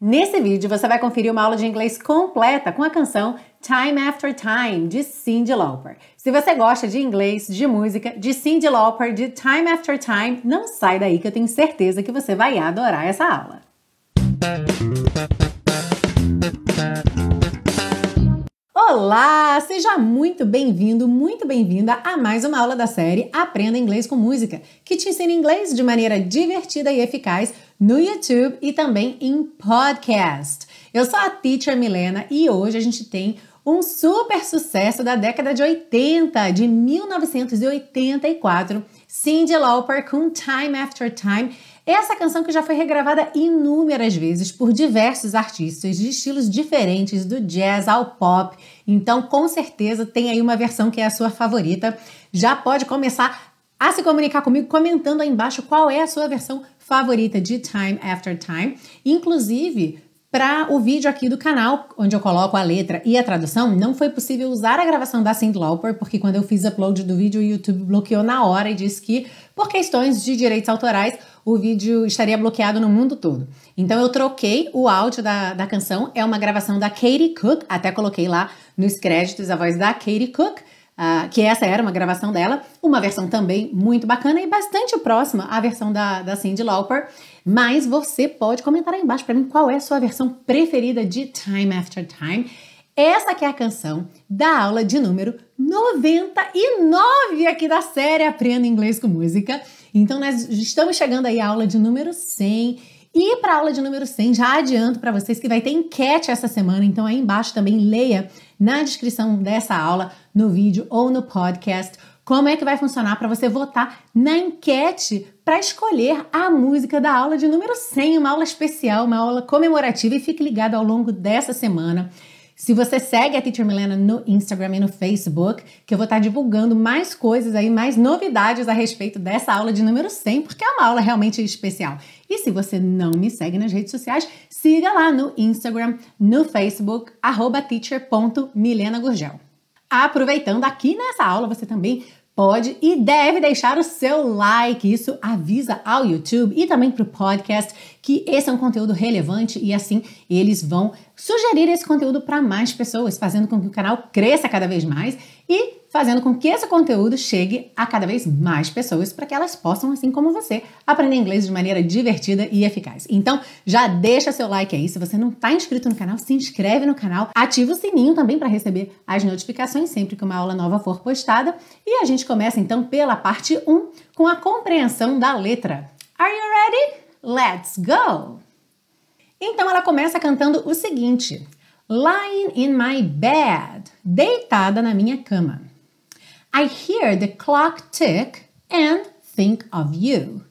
Nesse vídeo você vai conferir uma aula de inglês completa com a canção Time After Time de Cyndi Lauper. Se você gosta de inglês, de música, de Cyndi Lauper, de Time After Time, não sai daí que eu tenho certeza que você vai adorar essa aula. Olá, seja muito bem-vindo, muito bem-vinda a mais uma aula da série Aprenda Inglês com Música, que te ensina inglês de maneira divertida e eficaz no YouTube e também em podcast. Eu sou a Teacher Milena e hoje a gente tem um super sucesso da década de 80, de 1984, Cyndi Lauper com Time After Time. Essa canção que já foi regravada inúmeras vezes por diversos artistas de estilos diferentes, do jazz ao pop. Então, com certeza, tem aí uma versão que é a sua favorita. Já pode começar a se comunicar comigo comentando aí embaixo qual é a sua versão de Time After Time. Inclusive, para o vídeo aqui do canal, onde eu coloco a letra e a tradução, não foi possível usar a gravação da Cyndi Lauper, porque quando eu fiz upload do vídeo, o YouTube bloqueou na hora e disse que, por questões de direitos autorais, o vídeo estaria bloqueado no mundo todo. Então eu troquei o áudio da, da canção, é uma gravação da Katie Cook, até coloquei lá nos créditos a voz da Katie Cook, uh, que essa era uma gravação dela, uma versão também muito bacana e bastante próxima à versão da, da Cyndi Lauper. Mas você pode comentar aí embaixo para mim qual é a sua versão preferida de Time After Time. Essa que é a canção da aula de número 99 aqui da série Aprenda Inglês com Música. Então nós estamos chegando aí à aula de número 100. E para a aula de número 100, já adianto para vocês que vai ter enquete essa semana, então aí embaixo também leia na descrição dessa aula, no vídeo ou no podcast, como é que vai funcionar para você votar na enquete para escolher a música da aula de número 100, uma aula especial, uma aula comemorativa e fique ligado ao longo dessa semana. Se você segue a Teacher Milena no Instagram e no Facebook, que eu vou estar divulgando mais coisas aí, mais novidades a respeito dessa aula de número 100, porque é uma aula realmente especial. E se você não me segue nas redes sociais, siga lá no Instagram, no Facebook, teacher.milenagurgel. Aproveitando aqui nessa aula, você também pode e deve deixar o seu like. Isso avisa ao YouTube e também para o podcast que esse é um conteúdo relevante e assim eles vão sugerir esse conteúdo para mais pessoas, fazendo com que o canal cresça cada vez mais e fazendo com que esse conteúdo chegue a cada vez mais pessoas para que elas possam, assim como você, aprender inglês de maneira divertida e eficaz. Então, já deixa seu like aí. Se você não está inscrito no canal, se inscreve no canal, ativa o sininho também para receber as notificações sempre que uma aula nova for postada. E a gente começa então pela parte 1 com a compreensão da letra. Are you ready? Let's go! Então ela começa cantando o seguinte: Lying in my bed, deitada na minha cama. I hear the clock tick and think of you.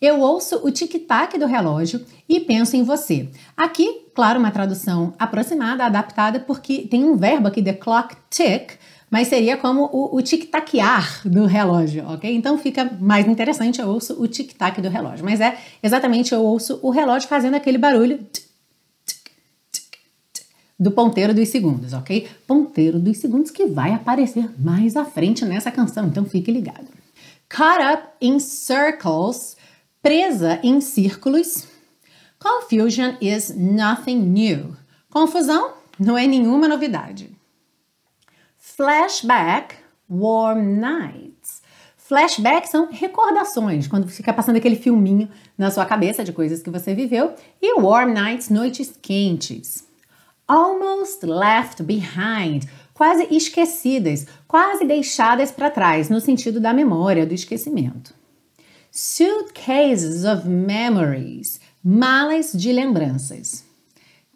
Eu ouço o tic-tac do relógio e penso em você. Aqui, claro, uma tradução aproximada, adaptada, porque tem um verbo aqui, the clock tick, mas seria como o, o tic-taquear do relógio, ok? Então fica mais interessante, eu ouço o tic-tac do relógio. Mas é exatamente, eu ouço o relógio fazendo aquele barulho do ponteiro dos segundos, ok? Ponteiro dos segundos que vai aparecer mais à frente nessa canção, então fique ligado. Caught up in circles, presa em círculos. Confusion is nothing new. Confusão não é nenhuma novidade. Flashback, warm nights. Flashback são recordações, quando fica passando aquele filminho na sua cabeça de coisas que você viveu. E warm nights, noites quentes almost left behind, quase esquecidas, quase deixadas para trás, no sentido da memória, do esquecimento. Suitcases of memories, malas de lembranças.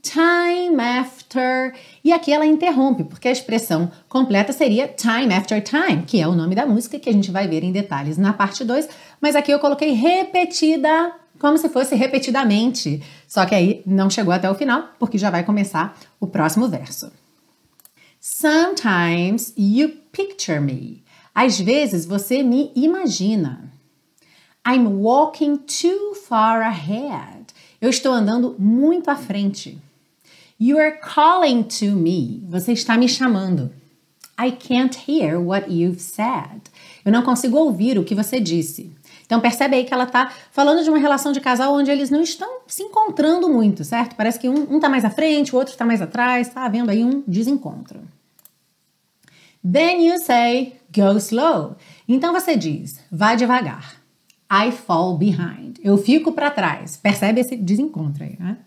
Time after. E aqui ela interrompe, porque a expressão completa seria time after time, que é o nome da música que a gente vai ver em detalhes na parte 2, mas aqui eu coloquei repetida como se fosse repetidamente. Só que aí não chegou até o final, porque já vai começar o próximo verso. Sometimes you picture me. Às vezes você me imagina. I'm walking too far ahead. Eu estou andando muito à frente. You are calling to me. Você está me chamando. I can't hear what you've said. Eu não consigo ouvir o que você disse. Então percebe aí que ela tá falando de uma relação de casal onde eles não estão se encontrando muito, certo? Parece que um, um tá mais à frente, o outro tá mais atrás, tá havendo aí um desencontro. Then you say, go slow. Então você diz, vá devagar. I fall behind. Eu fico para trás. Percebe esse desencontro aí, né?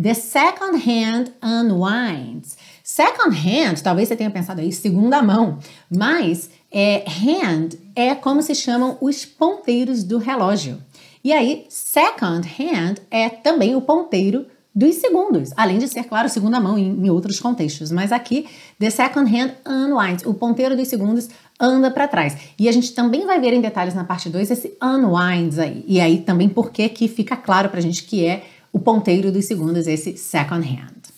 The second hand unwinds. Second hand, talvez você tenha pensado aí, segunda mão, mas é, hand é como se chamam os ponteiros do relógio. E aí, second hand é também o ponteiro dos segundos, além de ser, claro, segunda mão em, em outros contextos. Mas aqui, the second hand unwinds, o ponteiro dos segundos anda para trás. E a gente também vai ver em detalhes na parte 2 esse unwinds aí. E aí também porque que fica claro pra gente que é o ponteiro dos segundos, esse second hand.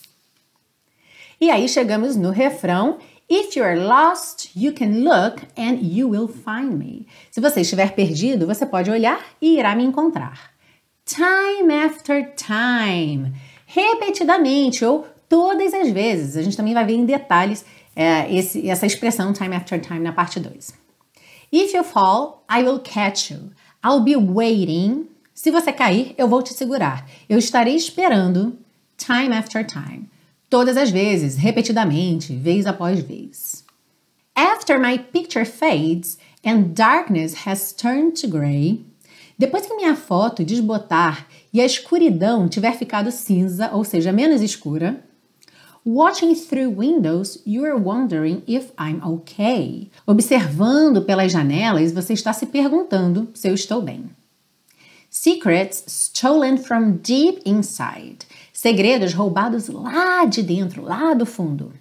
E aí chegamos no refrão. If you're lost, you can look and you will find me. Se você estiver perdido, você pode olhar e irá me encontrar. Time after time. Repetidamente ou todas as vezes. A gente também vai ver em detalhes é, esse, essa expressão time after time na parte 2. If you fall, I will catch you. I'll be waiting se você cair, eu vou te segurar. Eu estarei esperando time after time. Todas as vezes, repetidamente, vez após vez. After my picture fades and darkness has turned to gray. Depois que minha foto desbotar e a escuridão tiver ficado cinza, ou seja, menos escura, Watching through windows, you're wondering if I'm okay. Observando pelas janelas, você está se perguntando se eu estou bem. Secrets stolen from deep inside. Segredos roubados lá de dentro, lá do fundo.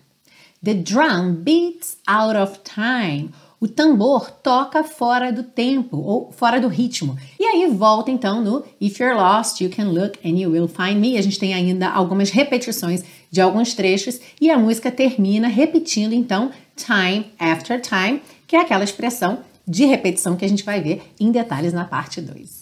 The drum beats out of time. O tambor toca fora do tempo ou fora do ritmo. E aí volta então no If you're lost, you can look and you will find me. A gente tem ainda algumas repetições de alguns trechos e a música termina repetindo então time after time, que é aquela expressão de repetição que a gente vai ver em detalhes na parte 2.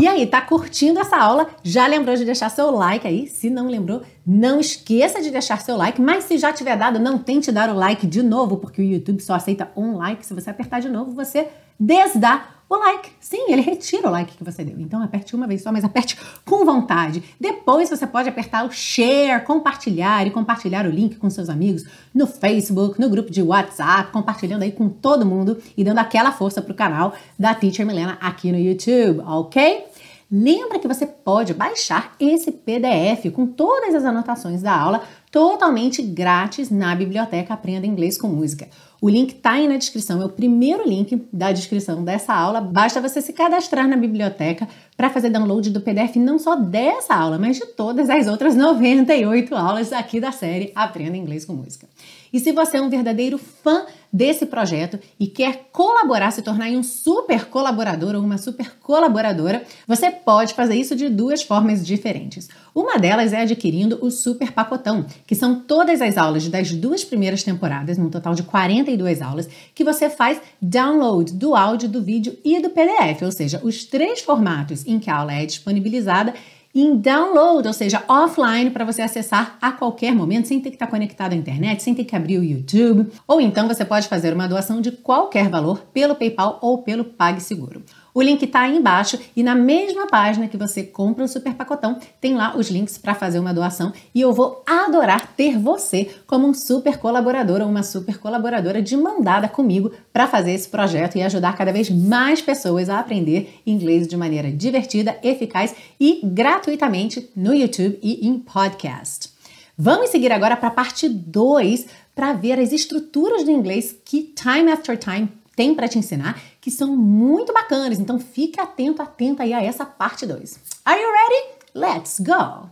E aí, tá curtindo essa aula? Já lembrou de deixar seu like aí? Se não lembrou, não esqueça de deixar seu like, mas se já tiver dado, não tente dar o like de novo, porque o YouTube só aceita um like. Se você apertar de novo, você desdá o like. Sim, ele retira o like que você deu. Então aperte uma vez só, mas aperte com vontade. Depois você pode apertar o share, compartilhar e compartilhar o link com seus amigos no Facebook, no grupo de WhatsApp, compartilhando aí com todo mundo e dando aquela força pro canal da Teacher Milena aqui no YouTube, ok? Lembra que você pode baixar esse PDF com todas as anotações da aula totalmente grátis na biblioteca Aprenda Inglês com Música. O link está aí na descrição, é o primeiro link da descrição dessa aula. Basta você se cadastrar na biblioteca para fazer download do PDF não só dessa aula, mas de todas as outras 98 aulas aqui da série Aprenda Inglês com Música. E se você é um verdadeiro fã desse projeto e quer colaborar, se tornar um super colaborador ou uma super colaboradora, você pode fazer isso de duas formas diferentes. Uma delas é adquirindo o Super Pacotão, que são todas as aulas das duas primeiras temporadas, num total de 42 aulas, que você faz download do áudio, do vídeo e do PDF, ou seja, os três formatos em que a aula é disponibilizada em download, ou seja, offline para você acessar a qualquer momento, sem ter que estar conectado à internet, sem ter que abrir o YouTube. Ou então você pode fazer uma doação de qualquer valor pelo PayPal ou pelo PagSeguro. O link está aí embaixo e na mesma página que você compra o super pacotão, tem lá os links para fazer uma doação e eu vou adorar ter você como um super colaborador ou uma super colaboradora de mandada comigo para fazer esse projeto e ajudar cada vez mais pessoas a aprender inglês de maneira divertida, eficaz e gratuitamente no YouTube e em podcast. Vamos seguir agora para a parte 2 para ver as estruturas do inglês que Time After Time tem para te ensinar, que são muito bacanas. Então fique atento, atenta aí a essa parte 2. Are you ready? Let's go!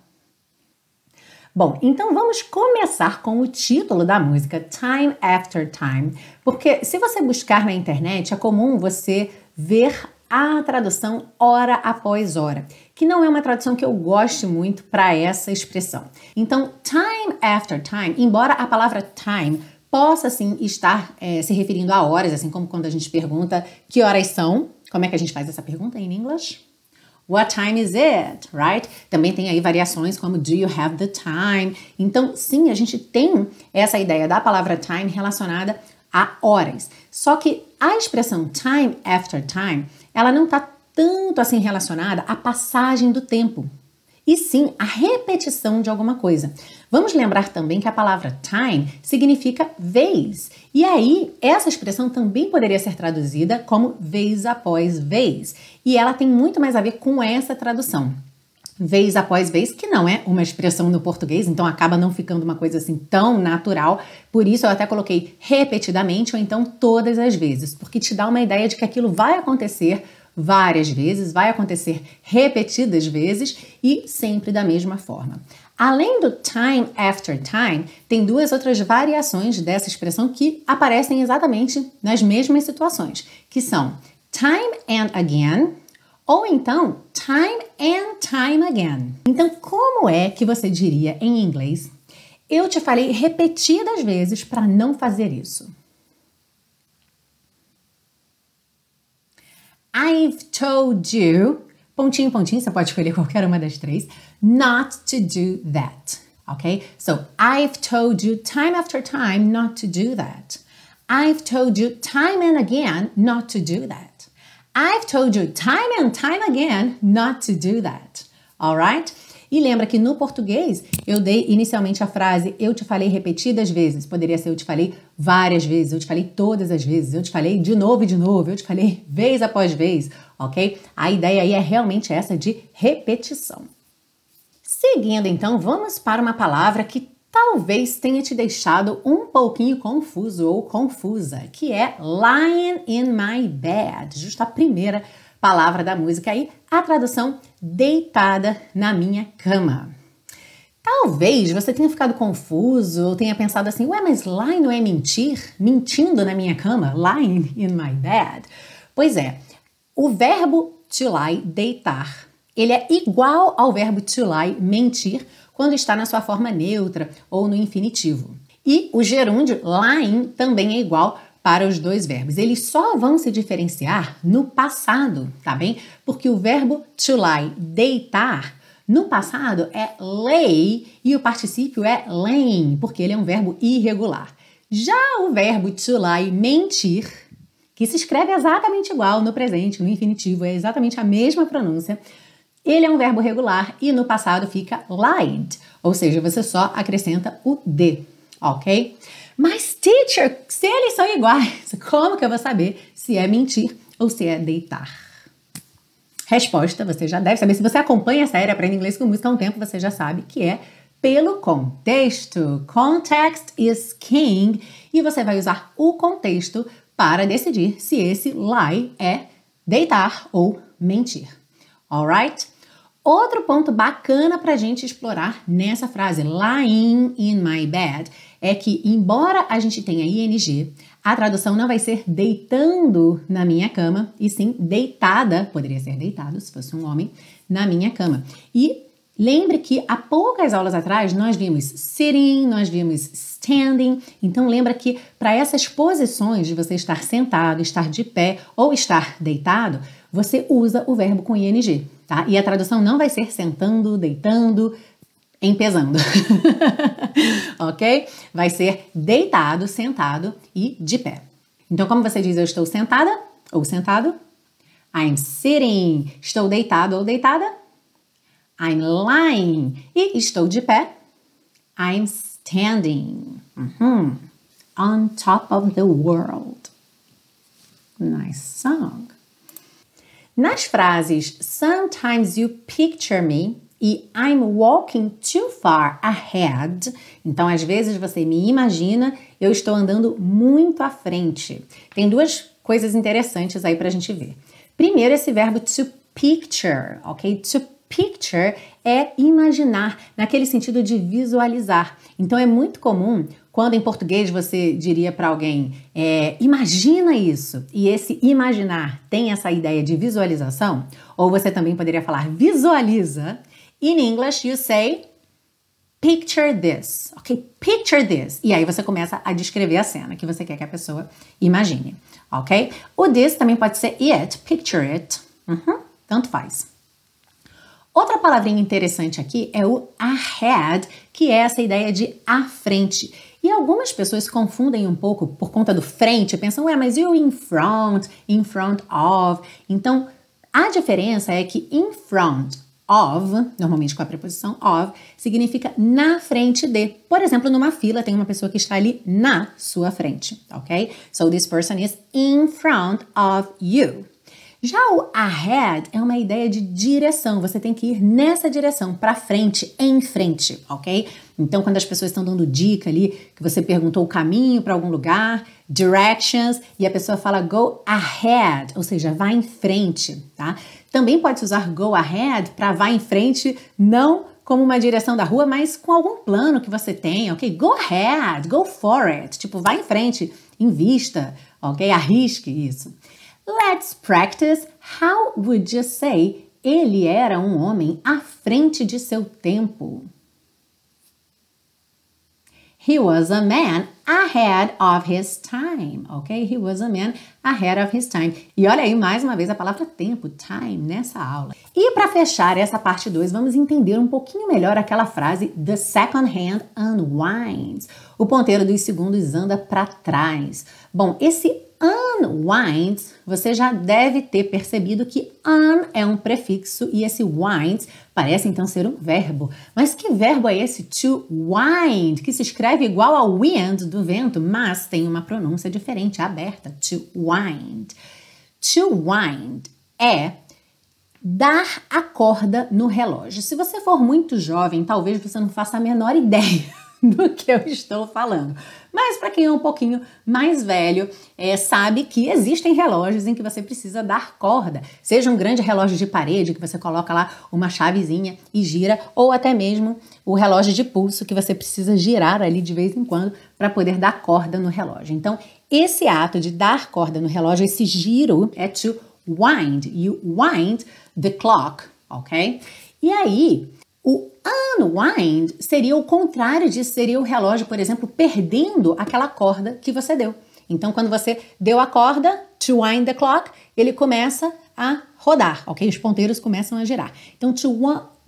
Bom, então vamos começar com o título da música Time After Time, porque se você buscar na internet é comum você ver a tradução hora após hora, que não é uma tradução que eu goste muito para essa expressão. Então, time after time, embora a palavra time possa sim estar é, se referindo a horas, assim como quando a gente pergunta que horas são. Como é que a gente faz essa pergunta em inglês? What time is it? Right? Também tem aí variações como do you have the time? Então, sim, a gente tem essa ideia da palavra time relacionada a horas. Só que a expressão time after time, ela não está tanto assim relacionada à passagem do tempo, e sim a repetição de alguma coisa. Vamos lembrar também que a palavra time significa vez. E aí, essa expressão também poderia ser traduzida como vez após vez. E ela tem muito mais a ver com essa tradução. Vez após vez, que não é uma expressão no português, então acaba não ficando uma coisa assim tão natural. Por isso eu até coloquei repetidamente ou então todas as vezes, porque te dá uma ideia de que aquilo vai acontecer várias vezes, vai acontecer repetidas vezes e sempre da mesma forma. Além do time after time, tem duas outras variações dessa expressão que aparecem exatamente nas mesmas situações, que são time and again ou então time and time again. Então, como é que você diria em inglês? Eu te falei repetidas vezes para não fazer isso. I've told you, pontinho, pontinho, você pode escolher qualquer uma das três, not to do that. Okay? So, I've told you time after time not to do that. I've told you time and again not to do that. I've told you time and time again not to do that. Alright? E lembra que no português eu dei inicialmente a frase eu te falei repetidas vezes. Poderia ser eu te falei várias vezes, eu te falei todas as vezes, eu te falei de novo e de novo, eu te falei vez após vez, ok? A ideia aí é realmente essa de repetição. Seguindo então, vamos para uma palavra que talvez tenha te deixado um pouquinho confuso ou confusa, que é lying in my bed, justo a primeira palavra da música aí, a tradução deitada na minha cama. Talvez você tenha ficado confuso ou tenha pensado assim, ué, mas lie não é mentir? Mentindo na minha cama? Lying in my bed? Pois é, o verbo to lie, deitar, ele é igual ao verbo to lie, mentir, quando está na sua forma neutra ou no infinitivo. E o gerúndio lying também é igual para os dois verbos. Eles só vão se diferenciar no passado, tá bem? Porque o verbo to lie, deitar, no passado é lay e o particípio é laying, porque ele é um verbo irregular. Já o verbo to lie, mentir, que se escreve exatamente igual no presente, no infinitivo, é exatamente a mesma pronúncia. Ele é um verbo regular e no passado fica lied, ou seja, você só acrescenta o de, ok? Mas, teacher, se eles são iguais, como que eu vou saber se é mentir ou se é deitar? Resposta, você já deve saber. Se você acompanha a série Aprenda Inglês com Música há um tempo, você já sabe que é pelo contexto. Context is king. E você vai usar o contexto para decidir se esse lie é deitar ou mentir. Alright? Outro ponto bacana para a gente explorar nessa frase, lying in my bed, é que, embora a gente tenha ing, a tradução não vai ser deitando na minha cama, e sim deitada, poderia ser deitado se fosse um homem, na minha cama. E lembre que há poucas aulas atrás nós vimos sitting, nós vimos standing. Então lembra que para essas posições de você estar sentado, estar de pé ou estar deitado, você usa o verbo com ing, tá? E a tradução não vai ser sentando, deitando, empesando. ok? Vai ser deitado, sentado e de pé. Então, como você diz eu estou sentada ou sentado? I'm sitting. Estou deitado ou deitada? I'm lying. E estou de pé? I'm standing. Uhum. On top of the world. Nice song. Nas frases Sometimes you picture me e I'm walking too far ahead. Então, às vezes você me imagina, eu estou andando muito à frente. Tem duas coisas interessantes aí para a gente ver. Primeiro, esse verbo to picture, ok? To picture é imaginar, naquele sentido de visualizar. Então, é muito comum quando em português você diria para alguém, é, imagina isso, e esse imaginar tem essa ideia de visualização, ou você também poderia falar visualiza, In English, you say picture this, ok? Picture this. E aí você começa a descrever a cena que você quer que a pessoa imagine, ok? O this também pode ser it, picture it. Uhum, tanto faz. Outra palavrinha interessante aqui é o ahead, que é essa ideia de à frente. E algumas pessoas confundem um pouco por conta do frente, pensam, ué, mas e o in front, in front of? Então, A diferença é que in front of, normalmente com a preposição of, significa na frente de. Por exemplo, numa fila tem uma pessoa que está ali na sua frente, ok? So this person is in front of you. Já o ahead é uma ideia de direção, você tem que ir nessa direção, para frente, em frente, ok? Então, quando as pessoas estão dando dica ali, que você perguntou o caminho para algum lugar, directions, e a pessoa fala go ahead, ou seja, vá em frente, tá? Também pode usar go ahead para vá em frente, não como uma direção da rua, mas com algum plano que você tem, ok? Go ahead, go for it, tipo, vá em frente, invista, ok? Arrisque isso. Let's practice. How would you say ele era um homem à frente de seu tempo? He was a man ahead of his time, ok? He was a man ahead of his time. E olha aí mais uma vez a palavra tempo, time, nessa aula. E para fechar essa parte 2, vamos entender um pouquinho melhor aquela frase the second hand unwinds. O ponteiro dos segundos anda para trás. Bom, esse unwinds, você já deve ter percebido que un é um prefixo e esse winds parece então ser um verbo. Mas que verbo é esse to wind, que se escreve igual ao wind do vento, mas tem uma pronúncia diferente, aberta, to wind. To wind é dar a corda no relógio. Se você for muito jovem, talvez você não faça a menor ideia do que eu estou falando. Mas para quem é um pouquinho mais velho, é, sabe que existem relógios em que você precisa dar corda. Seja um grande relógio de parede que você coloca lá uma chavezinha e gira, ou até mesmo o relógio de pulso que você precisa girar ali de vez em quando para poder dar corda no relógio. Então, esse ato de dar corda no relógio, esse giro, é to wind. You wind the clock, ok? E aí, o unwind seria o contrário disso, seria o relógio, por exemplo, perdendo aquela corda que você deu. Então, quando você deu a corda, to wind the clock, ele começa a rodar, ok? Os ponteiros começam a girar. Então, to,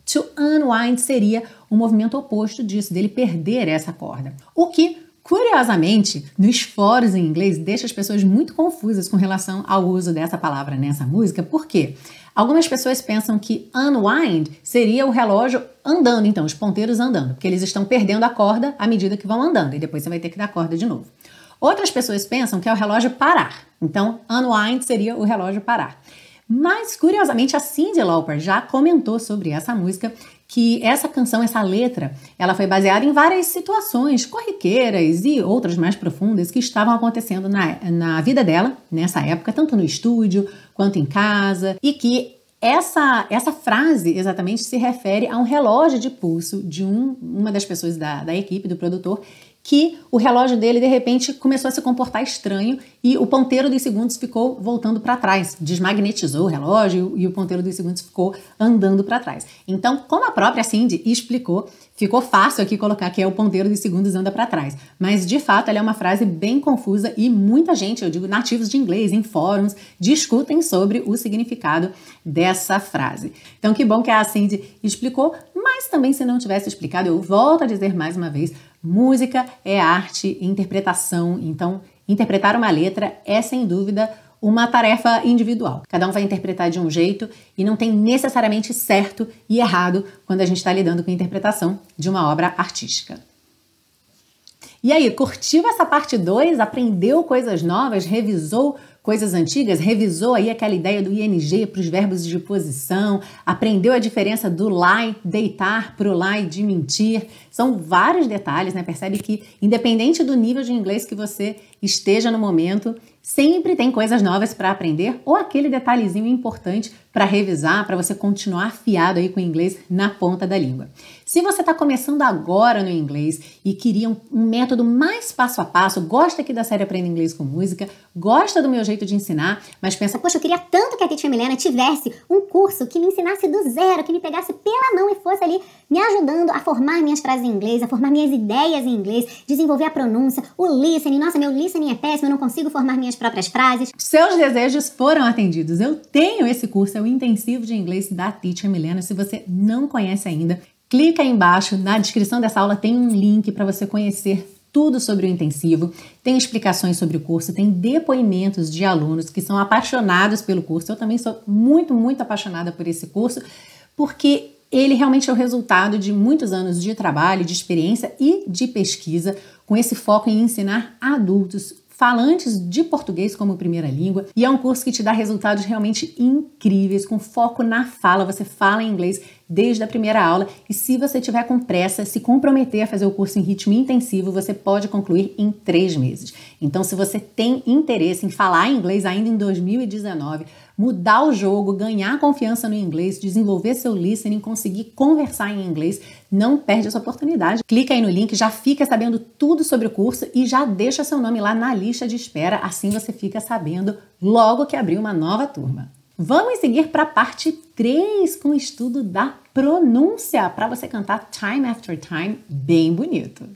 to unwind seria o movimento oposto disso, dele perder essa corda. O que, curiosamente, nos fóruns em inglês, deixa as pessoas muito confusas com relação ao uso dessa palavra nessa música, por quê? Algumas pessoas pensam que unwind seria o relógio andando, então, os ponteiros andando, porque eles estão perdendo a corda à medida que vão andando, e depois você vai ter que dar corda de novo. Outras pessoas pensam que é o relógio parar, então, unwind seria o relógio parar. Mas, curiosamente, a Cyndi Lauper já comentou sobre essa música que essa canção, essa letra, ela foi baseada em várias situações corriqueiras e outras mais profundas que estavam acontecendo na, na vida dela nessa época, tanto no estúdio quanto em casa, e que essa, essa frase exatamente se refere a um relógio de pulso de um, uma das pessoas da, da equipe, do produtor, que o relógio dele de repente começou a se comportar estranho e o ponteiro dos segundos ficou voltando para trás, desmagnetizou o relógio e o ponteiro dos segundos ficou andando para trás. Então, como a própria Cindy explicou, ficou fácil aqui colocar que é o ponteiro dos segundos anda para trás, mas de fato ela é uma frase bem confusa e muita gente, eu digo nativos de inglês em fóruns, discutem sobre o significado dessa frase. Então, que bom que a Cindy explicou, mas também se não tivesse explicado, eu volto a dizer mais uma vez, Música é arte e interpretação, então interpretar uma letra é sem dúvida uma tarefa individual. Cada um vai interpretar de um jeito e não tem necessariamente certo e errado quando a gente está lidando com a interpretação de uma obra artística. E aí, curtiu essa parte 2? Aprendeu coisas novas? Revisou coisas antigas, revisou aí aquela ideia do ing para os verbos de posição, aprendeu a diferença do lie, deitar, para o lie, de mentir. São vários detalhes, né? Percebe que, independente do nível de inglês que você esteja no momento, sempre tem coisas novas para aprender ou aquele detalhezinho importante para revisar, para você continuar afiado aí com o inglês na ponta da língua. Se você está começando agora no inglês e queria um, um, método mais passo a passo, gosta aqui da série Aprenda Inglês com Música, gosta do meu jeito de ensinar, mas pensa, poxa, eu queria tanto que a Teacher Milena tivesse um curso que me ensinasse do zero, que me pegasse pela mão e fosse ali me ajudando a formar minhas frases em inglês, a formar minhas ideias em inglês, desenvolver a pronúncia, o listening. Nossa, meu listening é péssimo, eu não consigo formar minhas próprias frases. Seus desejos foram atendidos. Eu tenho esse curso, é o intensivo de inglês da Teacher Milena. Se você não conhece ainda, clica aí embaixo, na descrição dessa aula tem um link para você conhecer tudo sobre o intensivo, tem explicações sobre o curso, tem depoimentos de alunos que são apaixonados pelo curso. Eu também sou muito, muito apaixonada por esse curso, porque ele realmente é o resultado de muitos anos de trabalho, de experiência e de pesquisa, com esse foco em ensinar adultos falantes de português como primeira língua, e é um curso que te dá resultados realmente incríveis, com foco na fala. Você fala em inglês desde a primeira aula, e se você tiver com pressa, se comprometer a fazer o curso em ritmo intensivo, você pode concluir em três meses. Então, se você tem interesse em falar inglês ainda em 2019, mudar o jogo, ganhar confiança no inglês, desenvolver seu listening, conseguir conversar em inglês, não perde essa oportunidade. Clica aí no link, já fica sabendo tudo sobre o curso e já deixa seu nome lá na lista de espera, assim você fica sabendo logo que abrir uma nova turma. Vamos seguir para a parte 3 com o estudo da pronúncia, para você cantar time after time bem bonito.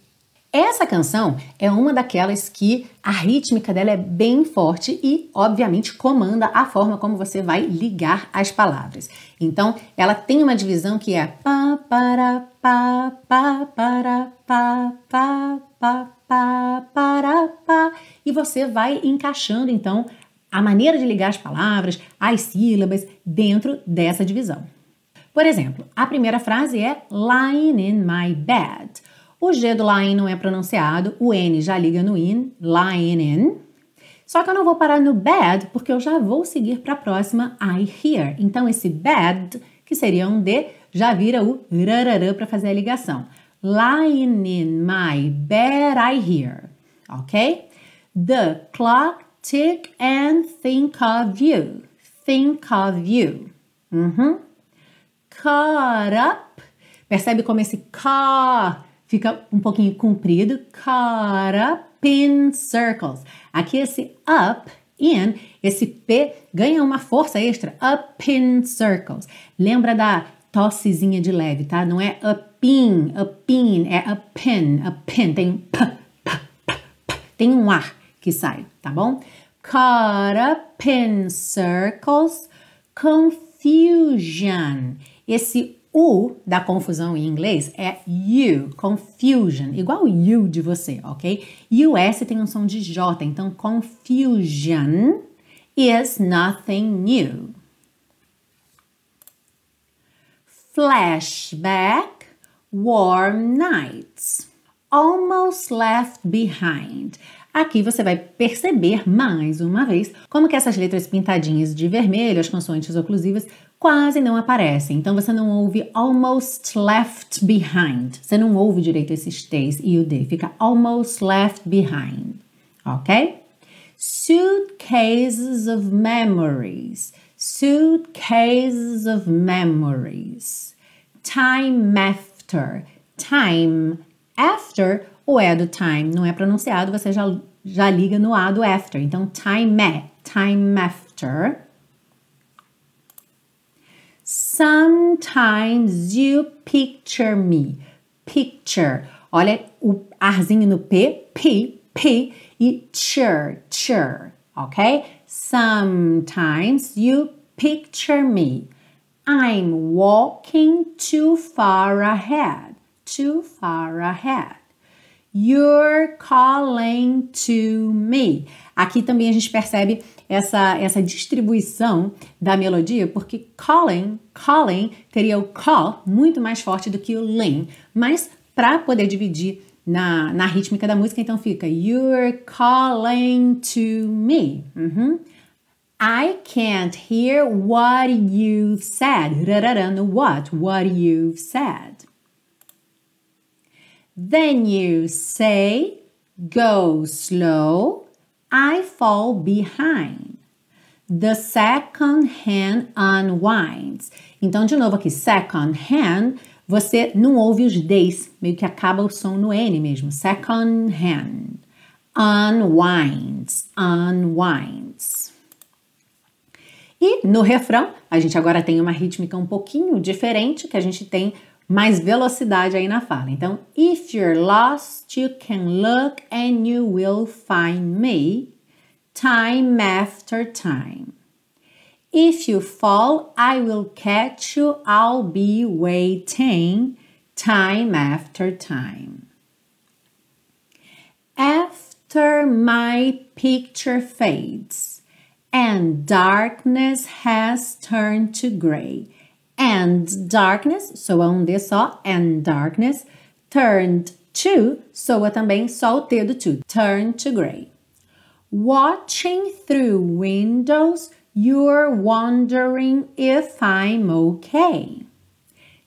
Essa canção é uma daquelas que a rítmica dela é bem forte e, obviamente, comanda a forma como você vai ligar as palavras. Então, ela tem uma divisão que é pá para pá pá para pá pá pá pá para pá e você vai encaixando então a maneira de ligar as palavras, as sílabas dentro dessa divisão. Por exemplo, a primeira frase é lying in my bed. O G do line não é pronunciado, o N já liga no in, line in. Só que eu não vou parar no bad, porque eu já vou seguir para a próxima I hear. Então, esse bad, que seria um D, já vira o rararã para fazer a ligação. Lying in my bed I hear. Ok? The clock tick and think of you. Think of you. Uhum. Caught up. Percebe como esse car fica um pouquinho comprido. Caught up in circles. Aqui esse up, in, esse P ganha uma força extra. Up in circles. Lembra da tossezinha de leve, tá? Não é up in, up in, é up in, up in. Tem p, p, p, p. Tem um ar que sai, tá bom? Caught up in circles. Confusion. Esse o da confusão em inglês é you, confusion, igual you de você, ok? E o S tem um som de J, então confusion is nothing new. Flashback, warm nights, almost left behind. Aqui você vai perceber mais uma vez como que essas letras pintadinhas de vermelho, as consoantes oclusivas, quase não aparecem. Então você não ouve almost left behind. Você não ouve direito esses T's e o D. Fica almost left behind. Ok? Suitcases of memories. Suitcases of memories. Time after. Time after o E do time não é pronunciado, você já, já liga no A do after. Então, time, time after. Sometimes you picture me. Picture. Olha o arzinho no P, P, P e chur, chur, ok? Sometimes you picture me. I'm walking too far ahead. Too far ahead. You're calling to me. Aqui também a gente percebe essa, essa distribuição da melodia, porque calling, calling teria o call muito mais forte do que o ling, mas para poder dividir na, na rítmica da música, então fica You're calling to me. Uhum. I can't hear what you've said. Rararano, what? What you've said. Then you say, go slow, I fall behind. The second hand unwinds. Então, de novo aqui, second hand, você não ouve os Ds, meio que acaba o som no N mesmo. Second hand. Unwinds, unwinds. E no refrão, a gente agora tem uma rítmica um pouquinho diferente, que a gente tem mais velocidade aí na fala. Então, if you're lost, you can look and you will find me time after time. If you fall, I will catch you, I'll be waiting time after time. after my picture fades and darkness has turned to gray. And darkness soa um D só, and darkness turned to soa também só o T do to, turn to gray. Watching through windows, you're wondering if I'm okay.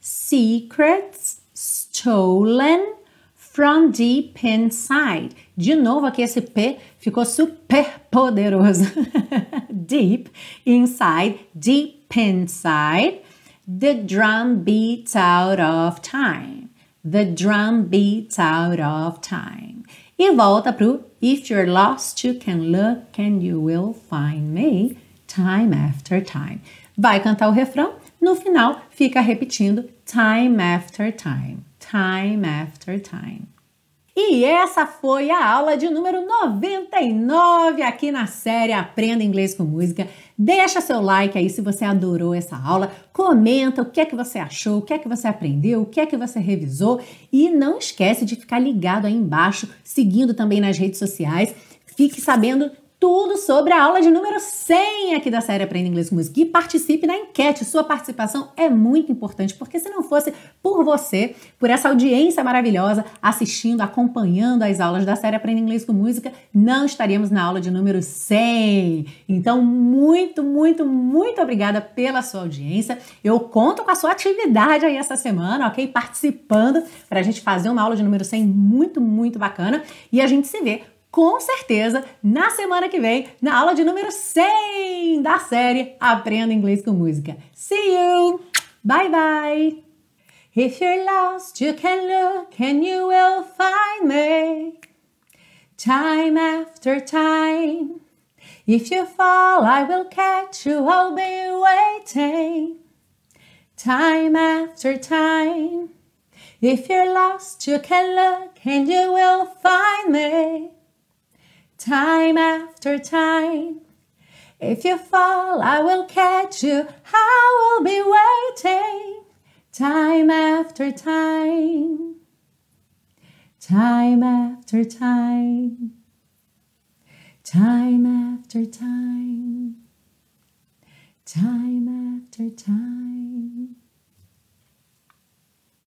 Secrets stolen from deep inside. De novo, aqui esse P ficou super poderoso. deep inside, deep inside. The drum beats out of time. The drum beats out of time. E volta pro If you're lost, you can look and you will find me time after time. Vai cantar o refrão, no final fica repetindo time after time, time after time. E essa foi a aula de número 99 aqui na série Aprenda Inglês com Música. Deixa seu like aí se você adorou essa aula, comenta o que é que você achou, o que é que você aprendeu, o que é que você revisou e não esquece de ficar ligado aí embaixo, seguindo também nas redes sociais. Fique sabendo tudo sobre a aula de número 100 aqui da série Aprenda Inglês com Música. E participe na enquete. Sua participação é muito importante, porque se não fosse por você, por essa audiência maravilhosa, assistindo, acompanhando as aulas da série Aprenda Inglês com Música, não estaríamos na aula de número 100. Então, muito, muito, muito obrigada pela sua audiência. Eu conto com a sua atividade aí essa semana, ok? Participando para a gente fazer uma aula de número 100 muito, muito bacana. E a gente se vê com certeza na semana que vem, na aula de número 100 da série Aprenda Inglês com Música. See you! Bye bye! If you're lost, you can look and you will find me. Time after time. If you fall, I will catch you, I'll be waiting. Time after time. If you're lost, you can look and you will find me time after time. If you fall, I will catch you. I will be waiting time after time. Time after time. Time after time. Time after time.